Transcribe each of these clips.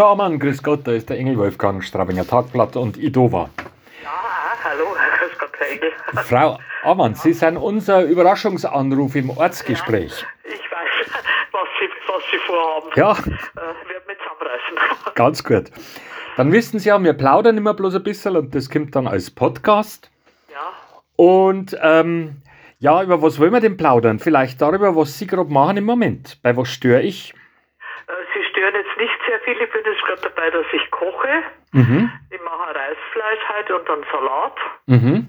Frau Amann, grüß Gott, da ist der Engel Wolfgang Strabinger Tagblatt und Idova. Ja, hallo, grüß Gott, Herr Engel. Frau Amann, Sie sind unser Überraschungsanruf im Ortsgespräch. Ich weiß, was Sie, was Sie vorhaben. Ja, Äh, wird mich zusammenreißen. ganz gut. Dann wissen Sie ja, wir plaudern immer bloß ein bisschen und das kommt dann als Podcast. Ja, Und ähm, ja, über was wollen wir denn plaudern? Vielleicht darüber, was Sie gerade machen im Moment. Bei was störe ich? Stören jetzt nicht sehr viel. Ich bin jetzt gerade dabei, dass ich koche. Mhm. Ich mache Reisfleisch heute und dann Salat. Mhm.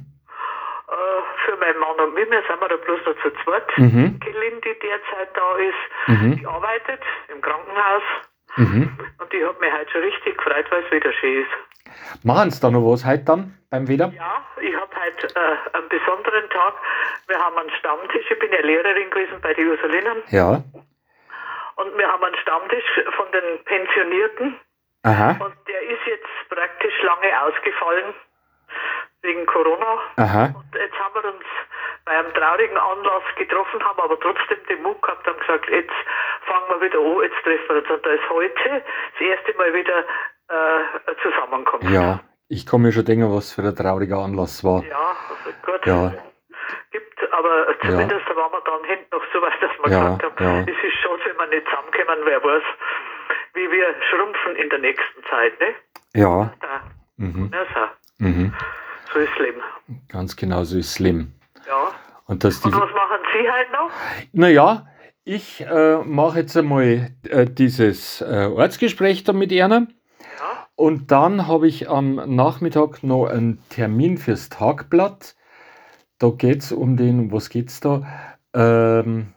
Äh, für meinen Mann und mich, wir sind wir da bloß noch zu zweit. Mhm. Killin, die derzeit da ist, Mhm. die arbeitet im Krankenhaus. Mhm. Und ich habe mich heute schon richtig gefreut, weil es wieder schön ist. Machen Sie da noch was heute dann beim Wieder? Ja, ich habe heute äh, einen besonderen Tag. Wir haben einen Stammtisch. Ich bin ja Lehrerin gewesen bei den Ursulinen. Ja. Und wir haben einen Stammtisch von den Pensionierten. Aha. Und der ist jetzt praktisch lange ausgefallen wegen Corona. Aha. Und jetzt haben wir uns bei einem traurigen Anlass getroffen, haben aber trotzdem den Mut gehabt und gesagt, jetzt fangen wir wieder an, jetzt treffen wir uns. Und da ist heute das erste Mal wieder äh, Zusammenkommen. Ja. Ich kann mir schon denken, was für ein trauriger Anlass war. Ja, also gut. Ja. Gibt, aber zumindest waren wir dann hinten noch so weit, dass wir Ja, gesagt haben, ja. es ist schon, wenn wir nicht zusammenkommen, wer weiß, wie wir schrumpfen in der nächsten Zeit, ne? Ja. Da, Mhm. ja, so. Mhm. so ist das Leben. Ganz genau so ist Slim. Ja. Und die. Und was machen Sie halt noch? Naja, ich äh, mache jetzt einmal äh, dieses äh, Ortsgespräch da mit Erna. Ja. Und dann habe ich am Nachmittag noch einen Termin fürs Tagblatt. Da geht es um den, was geht es da? Ähm,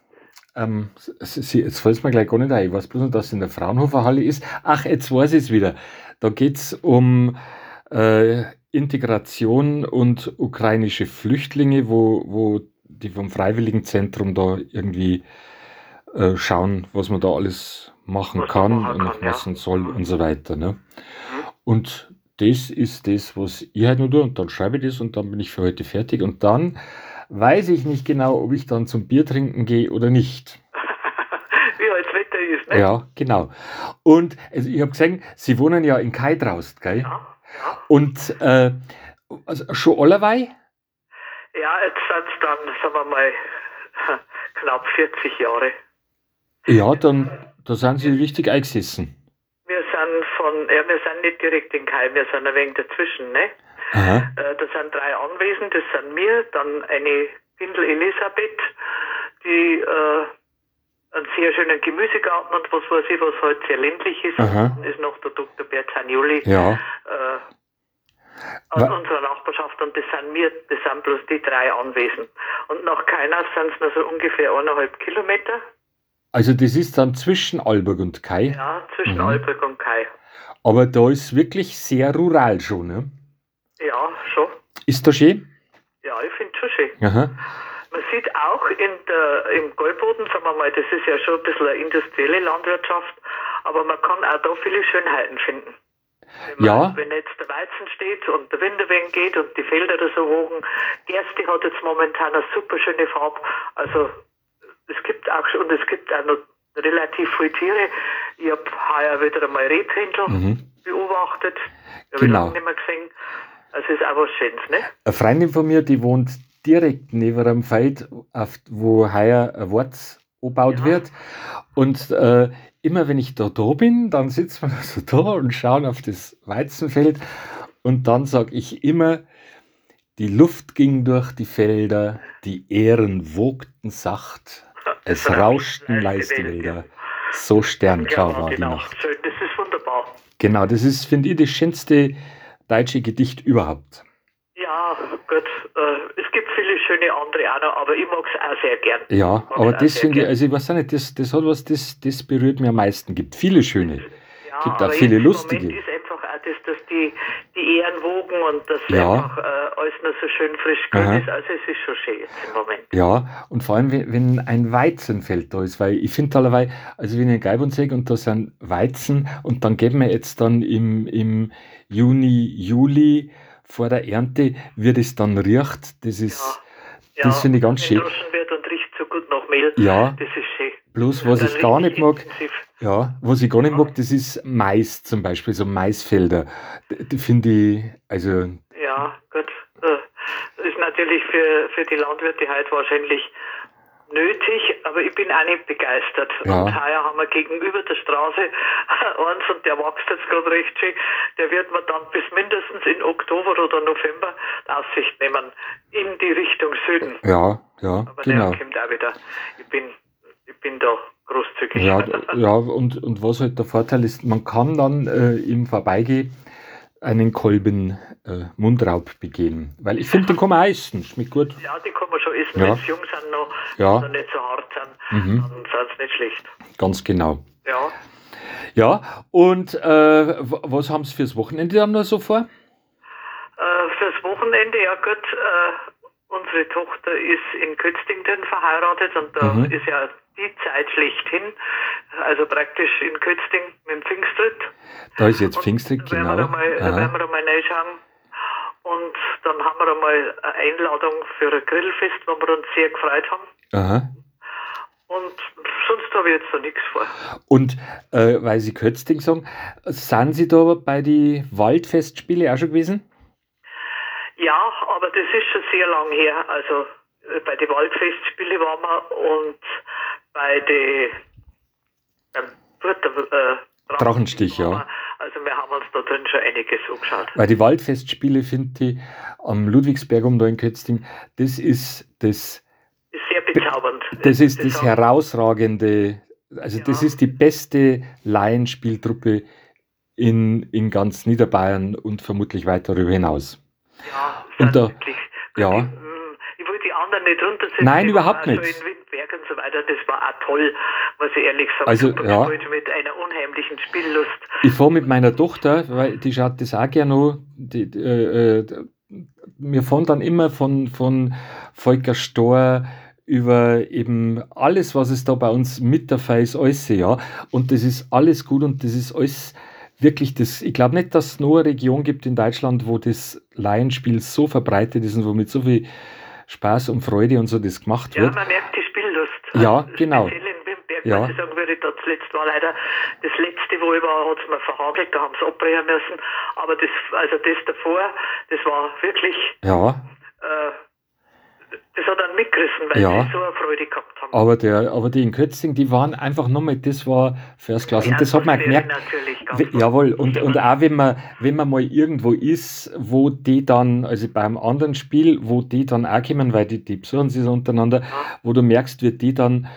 ähm, sie- jetzt fällt es mir gleich gar nicht ein. Ich weiß bloß noch, dass es in der Fraunhofer Halle ist. Ach, jetzt weiß ich es wieder. Da geht es um äh, Integration und ukrainische Flüchtlinge, wo, wo die vom Freiwilligenzentrum da irgendwie äh, schauen, was man da alles machen Was kann machen und kann, was ja. man soll und so weiter. Ne? Und das ist das, was ich halt nur tue. Und dann schreibe ich das und dann bin ich für heute fertig. Und dann weiß ich nicht genau, ob ich dann zum Bier trinken gehe oder nicht. wie halt das Wetter ist, ne? Ja, genau. Und also ich habe gesehen, Sie wohnen ja in Kaitraust, gell? Ja. ja. Und äh, also schon allerweil? Ja, jetzt sind es dann, sagen wir mal, knapp 40 Jahre. Ja, dann da sind Sie richtig eingesessen. Von, ja, wir sind nicht direkt in Keim, wir sind ein wenig dazwischen, ne? Aha. Äh, das sind drei Anwesen, das sind wir, dann eine Pindel Elisabeth, die äh, einen sehr schönen Gemüsegarten und was weiß ich, was halt sehr ländlich ist. Aha. Dann ist noch der Dr. Bert Zanioli Ja. äh, aus Wa- unserer Nachbarschaft und das sind wir, das sind bloß die drei Anwesen. Und nach Kainas sind es nur so ungefähr eineinhalb Kilometer, Also das ist dann zwischen Alberg und Kai. ja, zwischen Mhm. Alberg und Kai. Aber da ist wirklich sehr rural schon, ne? Ja, schon. Ist das schön? Ja, ich finde schon schön. Aha. Man sieht auch in der, im Goldboden, sagen wir mal, das ist ja schon ein bisschen eine industrielle Landwirtschaft, aber man kann auch da viele Schönheiten finden. Wenn, man, Ja. wenn jetzt der Weizen steht und der Wind ein wenig geht und die Felder da so wogen, Gerste hat jetzt momentan eine super schöne Farbe. Also es gibt auch schon, und es gibt auch noch relativ viele Tiere. Ich habe heuer wieder einmal Rebhändler Mhm. beobachtet. Ich Genau. habe lange nicht mehr gesehen. Also ist auch was Schönes, ne? Eine Freundin von mir, die wohnt direkt neben einem Feld, wo heuer ein Wort angebaut Ja. wird. Und äh, immer wenn ich da, da bin, dann sitzen wir so da und schauen auf das Weizenfeld. Und dann sage ich immer, die Luft ging durch die Felder, die Ähren wogten sacht, es rauschten leise Wälder. So sternklar war die Nacht. Das ist wunderbar. Genau, das ist, finde ich, das schönste deutsche Gedicht überhaupt. Ja, gut. Äh, es gibt viele schöne andere auch noch, aber ich mag es auch sehr gern. Ja, Mag aber das finde ich, also ich weiß auch nicht, das, das hat was, das, das berührt mich am meisten. Gibt viele schöne. Ja, gibt auch viele lustige. Moment ist einfach auch das, dass die, die Ehren wogen und dass Ja. einfach äh, alles noch so schön frisch grün ist. Also es ist schon schön jetzt im Moment. Ja, und vor allem, wenn, ein Weizenfeld da ist, weil ich finde allerweil, also wenn ich in Geibund sehe und da sind Weizen und dann geben wir jetzt dann im, im Juni, Juli vor der Ernte, wie das dann riecht, das ist, Ja, das finde ich ganz schön. Wird und riecht so gut nach Mehl. Ja, Das ist schön. bloß was Dann ich gar nicht mag, intensiv. Ja, was ich gar nicht mag, das ist Mais zum Beispiel, so Maisfelder. Finde ich, also, Ja, gut. Ist natürlich für, für die Landwirte heute wahrscheinlich nötig, aber ich bin auch nicht begeistert. Ja. Und heuer haben wir gegenüber der Straße eins und der wächst jetzt gerade recht schön. Der wird man dann bis mindestens in Oktober oder November Aussicht nehmen in die Richtung Süden. ja, ja, Aber genau. der kommt auch wieder. Ich bin, ich bin da großzügig. Ja, ja und, und was halt der Vorteil ist, man kann dann äh, im Vorbeigehen einen Kolben äh, Mundraub begehen. Weil ich finde, den kann man essen, schmeckt gut. Ja, die kann man schon essen, Ja. wenn sie jung sind noch, Ja. noch nicht so hart sind, Mhm. dann sind sie nicht schlecht. Ganz genau. Ja. Ja, und äh, was haben Sie fürs Wochenende dann noch so vor? Äh, fürs Wochenende, ja gut, äh, unsere Tochter ist in Kötztington verheiratet und da Mhm. ist ja die Zeit schlechthin, also praktisch in Kötzting mit dem Pfingstritt. Da ist jetzt Und Pfingstrig, da werden genau. wir da mal, Aha. werden wir da mal reinschauen. Und dann haben wir einmal eine Einladung für ein Grillfest, wo wir uns sehr gefreut haben. Aha. Und sonst habe ich jetzt da nichts vor. Und äh, weil Sie Kötzting sagen, sind Sie da bei die Waldfestspiele auch schon gewesen? Ja, aber das ist schon sehr lang her. Also äh, bei den Waldfestspielen waren wir und bei den beim äh, Drachenstich, ja. Also wir haben uns da drin schon einiges angeschaut. Weil die Waldfestspiele, finde ich, am Ludwigsberg um da in Kötzting, das ist das, Ist sehr bezaubernd. das, ist das haben- herausragende, also das Ja. ist die beste Laienspieltruppe in, in ganz Niederbayern und vermutlich weit darüber hinaus. Ja, Und da- wirklich, ja. Ich, mm, ich will die anderen nicht runtersetzen. Nein, überhaupt nicht. In Windberg und so weiter, das war auch toll, muss ich ehrlich sagen. Also, ja. mit einer unheimlichen Spiellust. Ich fahre mit meiner Tochter, weil die schaut das auch gerne an. Die, die, äh, äh, wir fahren dann immer von, von Volker Stor über eben alles, was es da bei uns mit dabei ist, alles, ja. Und das ist alles gut und das ist alles wirklich das. Ich glaube nicht, dass es noch eine Region gibt in Deutschland, wo das Laienspiel so verbreitet ist und wo mit so viel Spaß und Freude und so das gemacht Ja, wird. man merkt die Spiellust. Ja, Also genau. Ja. ich sagen, würde ich da zuletzt war leider das letzte, wo ich war, hat es mir verhagelt, da haben sie abbrechen müssen. Aber das, also das davor, das war wirklich, Ja, äh, das hat einen mitgerissen, weil Ja. sie so eine Freude gehabt haben. aber, der, aber die in Kötzing, die waren einfach nochmal, das war First Class. Und das hat man gemerkt. Jawohl, und, und auch wenn man, wenn man mal irgendwo ist, wo die dann, also beim anderen Spiel, wo die dann auch kommen, weil die, die besuchen sich so untereinander, wo du merkst, wie die dann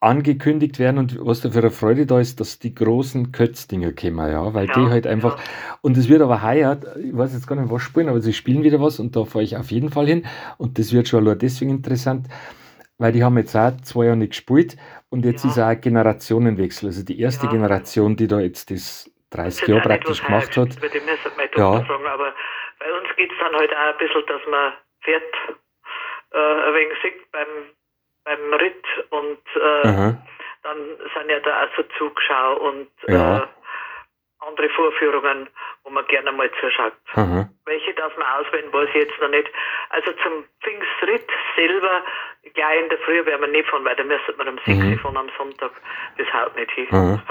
angekündigt werden und was da für eine Freude da ist, dass die großen Kötzdinger kommen, ja, weil die Ja, halt einfach, ja. und es wird aber heuer, ich weiß jetzt gar nicht, was spielen, aber sie spielen wieder was und da fahre ich auf jeden Fall hin und das wird schon allein deswegen interessant, weil die haben jetzt auch zwei Jahre nicht gespielt und jetzt Ja. ist auch ein Generationenwechsel, also die erste. Generation, die da jetzt das 30 Das Jahre praktisch gemacht hat. wird. Ich müsste meine Ja. Fragen, aber bei uns geht es dann halt auch ein bisschen, dass man fährt, äh, ein wenig sieht beim, beim Ritt und äh, dann sind ja da auch so Zugschau und Ja. äh, andere Vorführungen, wo man gerne mal zuschaut. Aha. Welche darf man auswählen, weiß ich jetzt noch nicht. Also zum Pfingstritt selber, gleich in der Früh werden wir nicht fahren, weil da müsste man um 6 Mhm. Fahren am Sonntag. Das haut nicht hin.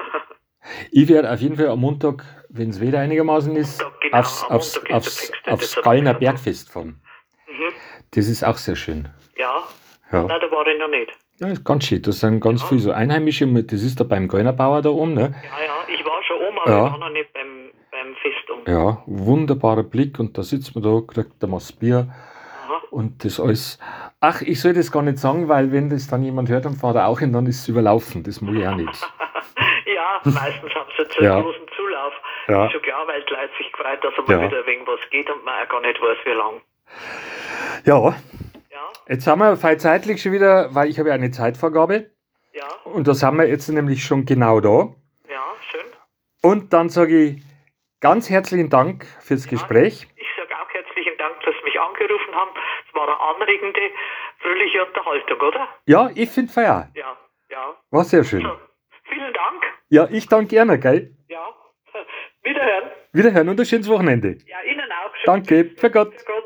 Ich werde auf jeden Fall am Montag, wenn es Wetter einigermaßen ist, Montag, genau, aufs, aufs, aufs, aufs. Bergfest fahren. mhm. Das ist auch sehr schön. Ja, Ja, nein, da war ich noch nicht. ja ist ganz schön. Das sind ganz Ja. viele so Einheimische. mit- Das ist da beim Gallnerbauer da oben. Ne? Ja, ja, ich war schon oben, aber Ja. ich war noch nicht beim, beim Fest um. Ja, wunderbarer Blick. Und da sitzt man da, kriegt der Maß Bier Aha. und das alles. Ach, ich soll das gar nicht sagen, weil wenn das dann jemand hört, dann fahrt er auch hin, dann ist es überlaufen. Das mag ich auch nicht. ja, meistens haben sie zu Ja. einen großen Zulauf. Ja. Ist schon klar, weil die Leute sich gefreut, dass einmal Ja. wieder wegen was geht und man auch gar nicht weiß, wie lang. Ja, jetzt haben wir zeitlich schon wieder, weil ich habe ja eine Zeitvorgabe. ja, Und da sind wir jetzt nämlich schon genau da. ja, schön. Und dann sage ich ganz herzlichen Dank fürs Ja. Gespräch. Ich sage auch herzlichen Dank, dass Sie mich angerufen haben. Es war eine anregende, fröhliche Unterhaltung, oder? Ja, ich finde Feier. Ja, ja. War sehr schön. So, vielen Dank. Ja, ich danke gerne, gell? Ja. Wiederhören. Wiederhören und ein schönes Wochenende. Ja, Ihnen auch. Schön. Danke, für Gott. Grüß Gott.